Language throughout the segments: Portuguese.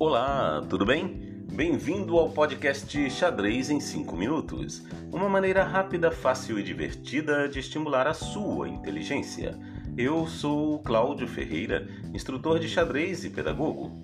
Olá, tudo bem? Bem-vindo ao podcast Xadrez em 5 Minutos uma maneira rápida, fácil e divertida de estimular a sua inteligência. Eu sou Cláudio Ferreira, instrutor de xadrez e pedagogo.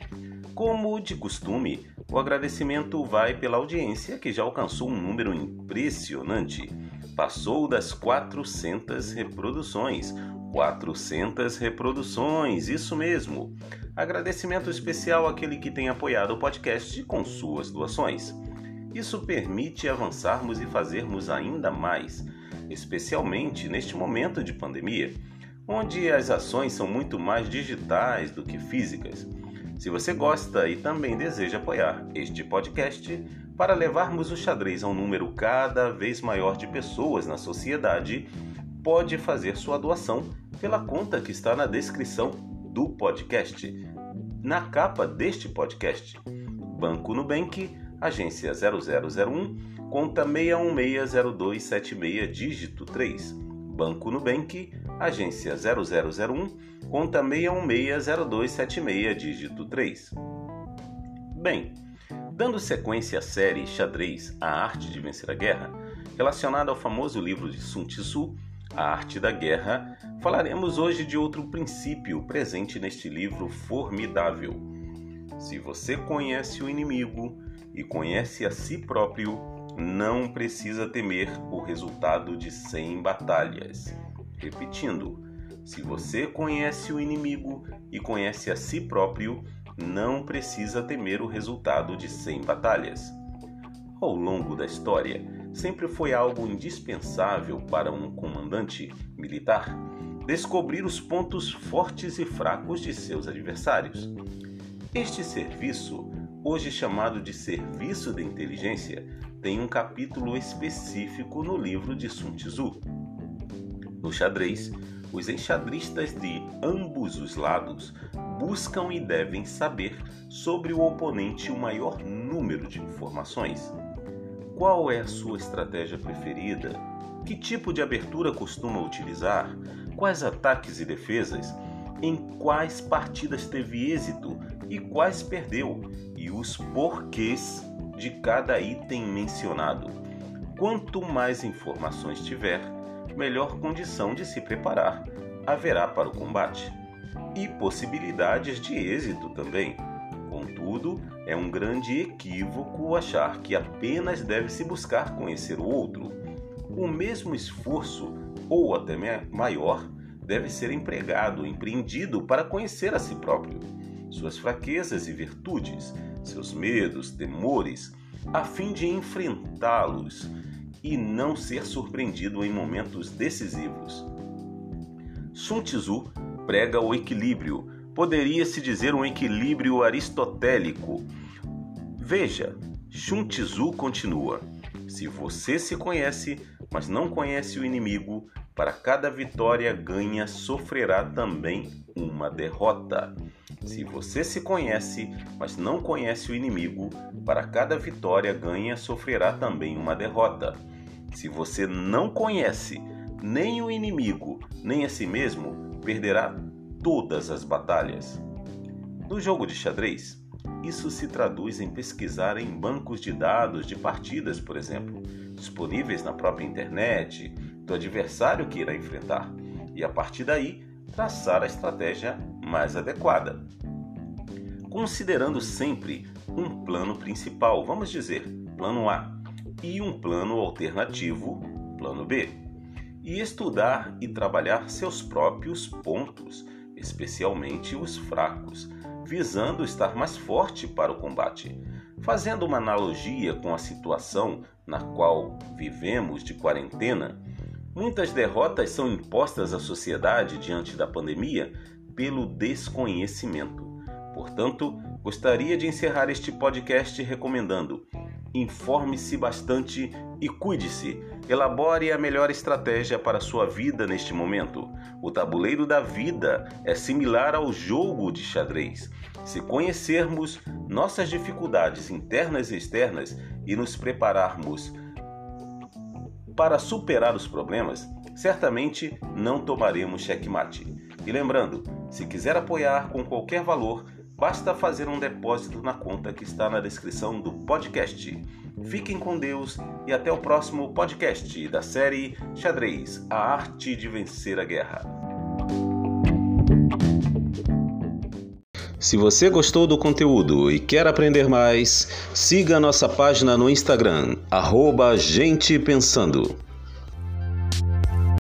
Como de costume, o agradecimento vai pela audiência que já alcançou um número impressionante. Passou das 400 reproduções, 400 reproduções, isso mesmo. Agradecimento especial àquele que tem apoiado o podcast com suas doações. Isso permite avançarmos e fazermos ainda mais, especialmente neste momento de pandemia, onde as ações são muito mais digitais do que físicas. Se você gosta e também deseja apoiar este podcast para levarmos o xadrez a um número cada vez maior de pessoas na sociedade, pode fazer sua doação pela conta que está na descrição do podcast, na capa deste podcast. Banco Nubank, agência 0001, conta 6160276, dígito 3. Banco Nubank, agência 0001, conta 6160276, dígito 3. Bem, dando sequência à série Xadrez, a arte de vencer a guerra, relacionada ao famoso livro de Sun Tzu, a Arte da Guerra, falaremos hoje de outro princípio presente neste livro formidável. Se você conhece o inimigo e conhece a si próprio, não precisa temer o resultado de 100 batalhas. Repetindo, se você conhece o inimigo e conhece a si próprio, não precisa temer o resultado de 100 batalhas. Ao longo da história, sempre foi algo indispensável para um comandante militar descobrir os pontos fortes e fracos de seus adversários. Este serviço, hoje chamado de Serviço de Inteligência, tem um capítulo específico no livro de Sun Tzu. No xadrez, os enxadristas de ambos os lados buscam e devem saber sobre o oponente o maior número de informações. Qual é a sua estratégia preferida? Que tipo de abertura costuma utilizar? Quais ataques e defesas? Em quais partidas teve êxito e quais perdeu? E os porquês de cada item mencionado. Quanto mais informações tiver, melhor condição de se preparar haverá para o combate. E possibilidades de êxito também. Contudo, é um grande equívoco achar que apenas deve se buscar conhecer o outro. O mesmo esforço, ou até maior, deve ser empregado, empreendido para conhecer a si próprio, suas fraquezas e virtudes, seus medos, temores, a fim de enfrentá-los e não ser surpreendido em momentos decisivos. Sun Tzu prega o equilíbrio, poderia-se dizer um equilíbrio aristotélico. Veja, Sun Tzu continua: se você se conhece, mas não conhece o inimigo, para cada vitória ganha sofrerá também uma derrota. Se você se conhece, mas não conhece o inimigo, para cada vitória ganha sofrerá também uma derrota. Se você não conhece nem o inimigo, nem a si mesmo, perderá todas as batalhas. No jogo de xadrez, isso se traduz em pesquisar em bancos de dados de partidas, por exemplo, disponíveis na própria internet, do adversário que irá enfrentar, e a partir daí traçar a estratégia mais adequada. Considerando sempre um plano principal, vamos dizer, plano A, e um plano alternativo, plano B, e estudar e trabalhar seus próprios pontos especialmente os fracos, visando estar mais forte para o combate. Fazendo uma analogia com a situação na qual vivemos de quarentena, muitas derrotas são impostas à sociedade diante da pandemia pelo desconhecimento. Portanto, gostaria de encerrar este podcast recomendando: informe-se bastante e cuide-se. Elabore a melhor estratégia para sua vida neste momento. O tabuleiro da vida é similar ao jogo de xadrez. Se conhecermos nossas dificuldades internas e externas e nos prepararmos para superar os problemas, certamente não tomaremos checkmate. E lembrando, se quiser apoiar com qualquer valor, Basta fazer um depósito na conta que está na descrição do podcast. Fiquem com Deus e até o próximo podcast da série Xadrez A Arte de Vencer a Guerra. Se você gostou do conteúdo e quer aprender mais, siga nossa página no Instagram, arroba Gente Pensando.